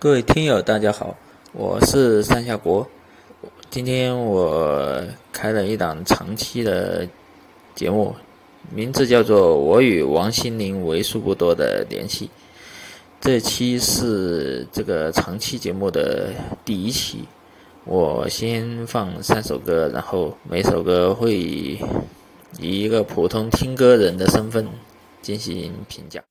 各位听友，大家好，我是上下国。今天我开了一档长期的节目，名字叫做《我与王心凌为数不多的联系》。这期是这个长期节目的第一期。我先放三首歌，然后每首歌会以一个普通听歌人的身份进行评价。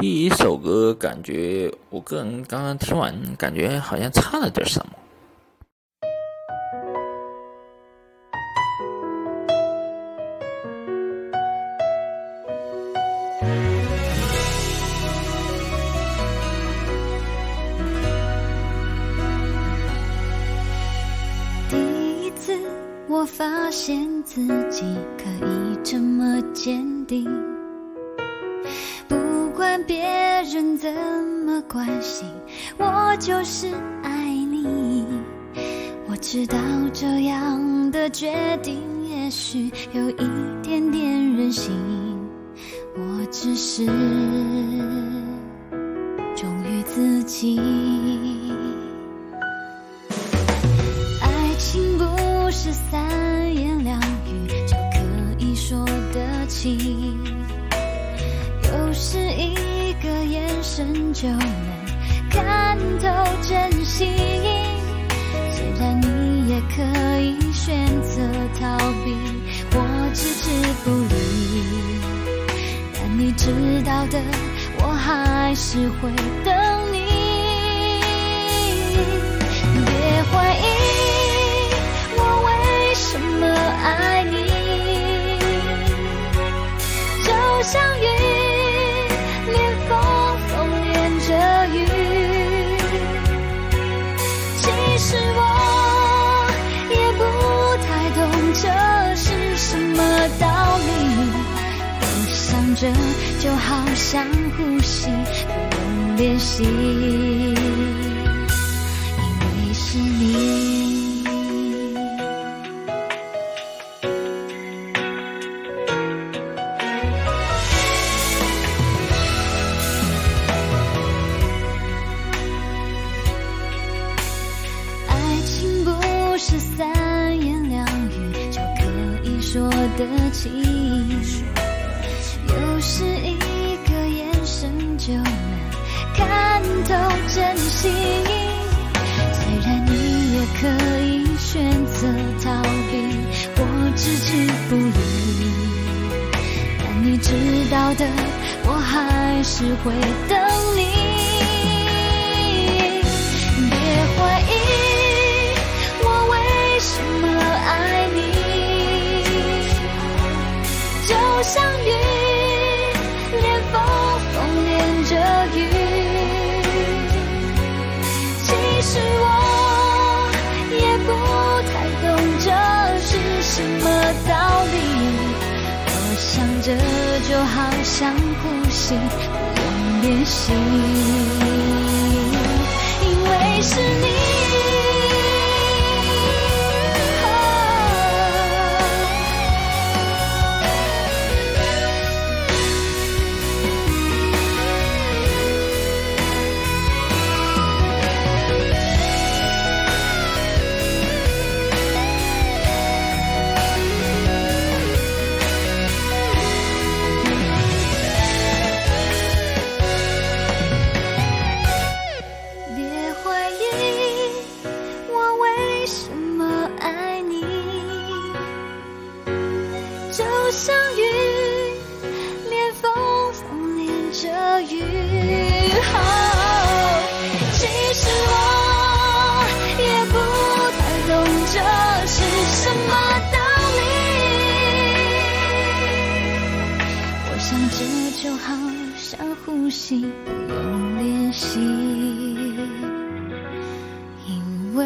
第一首歌，感觉我个人刚刚听完，感觉好像差了点什么。第一次，我发现自己可以这么坚定。别人怎么关心，我就是爱你。我知道这样的决定也许有一点点任性，我只是忠于自己。就能看透真心。虽然你也可以选择逃避或置之不理，但你知道的，我还是会等你。别怀疑我为什么爱你，就像么道理，我想着就好像呼吸，不用练习，因为是你。爱情不是三说得清，有时一个眼神就能看透真心。虽然你也可以选择逃避或置之不理，但你知道的，我还是会等你。想着就好像呼吸，不用练习。因为是你。雨。后其实我也不太懂这是什么道理。我想这就好像呼吸，不用练习，因为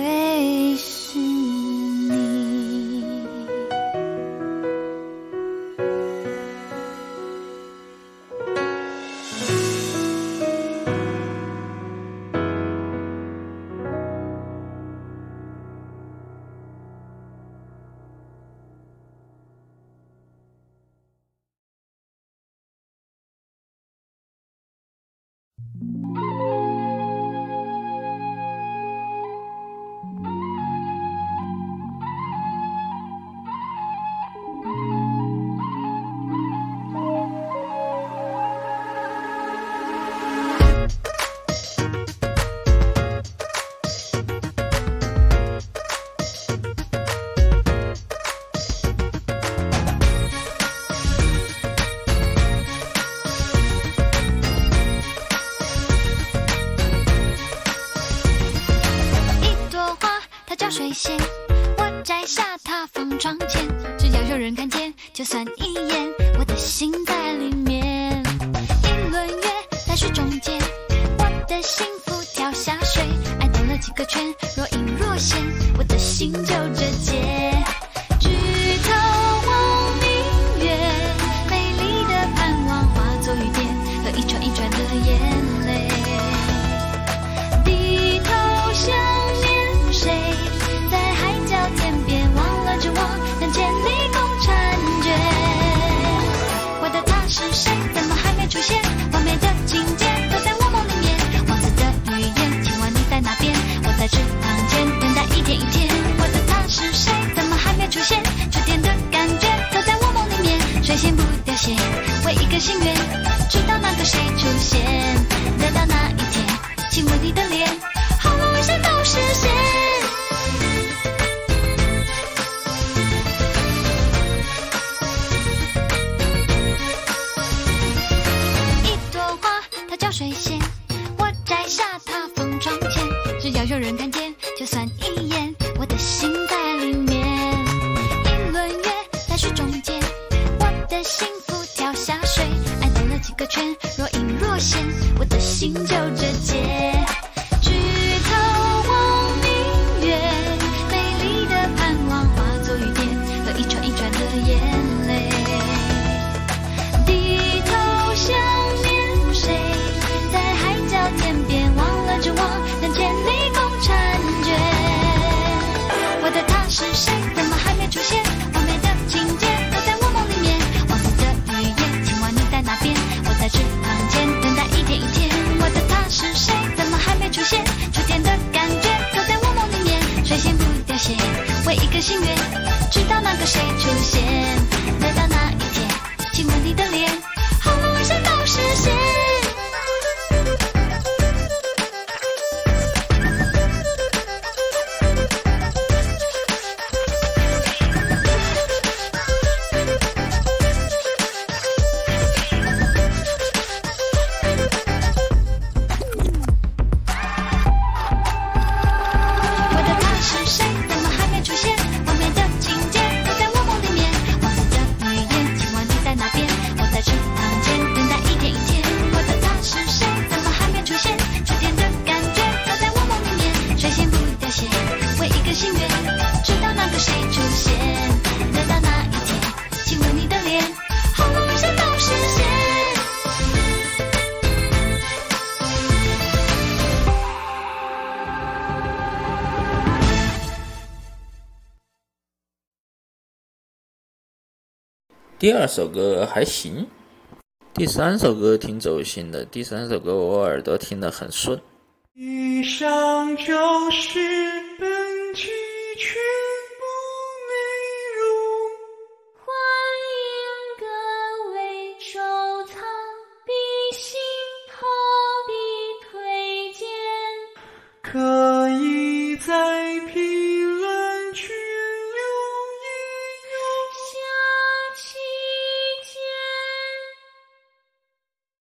危险，我摘下它放窗前，只要有人看见，就算一眼，我的心在里面。一轮月在水中间，我的幸福跳下水，爱兜了几个圈，若隐若现，我的心就浇水仙我摘下它放窗前只要有人看见就算一眼我的心谁出现？第二首歌还行，第三首歌挺走心的。第三首歌我耳朵听得很顺。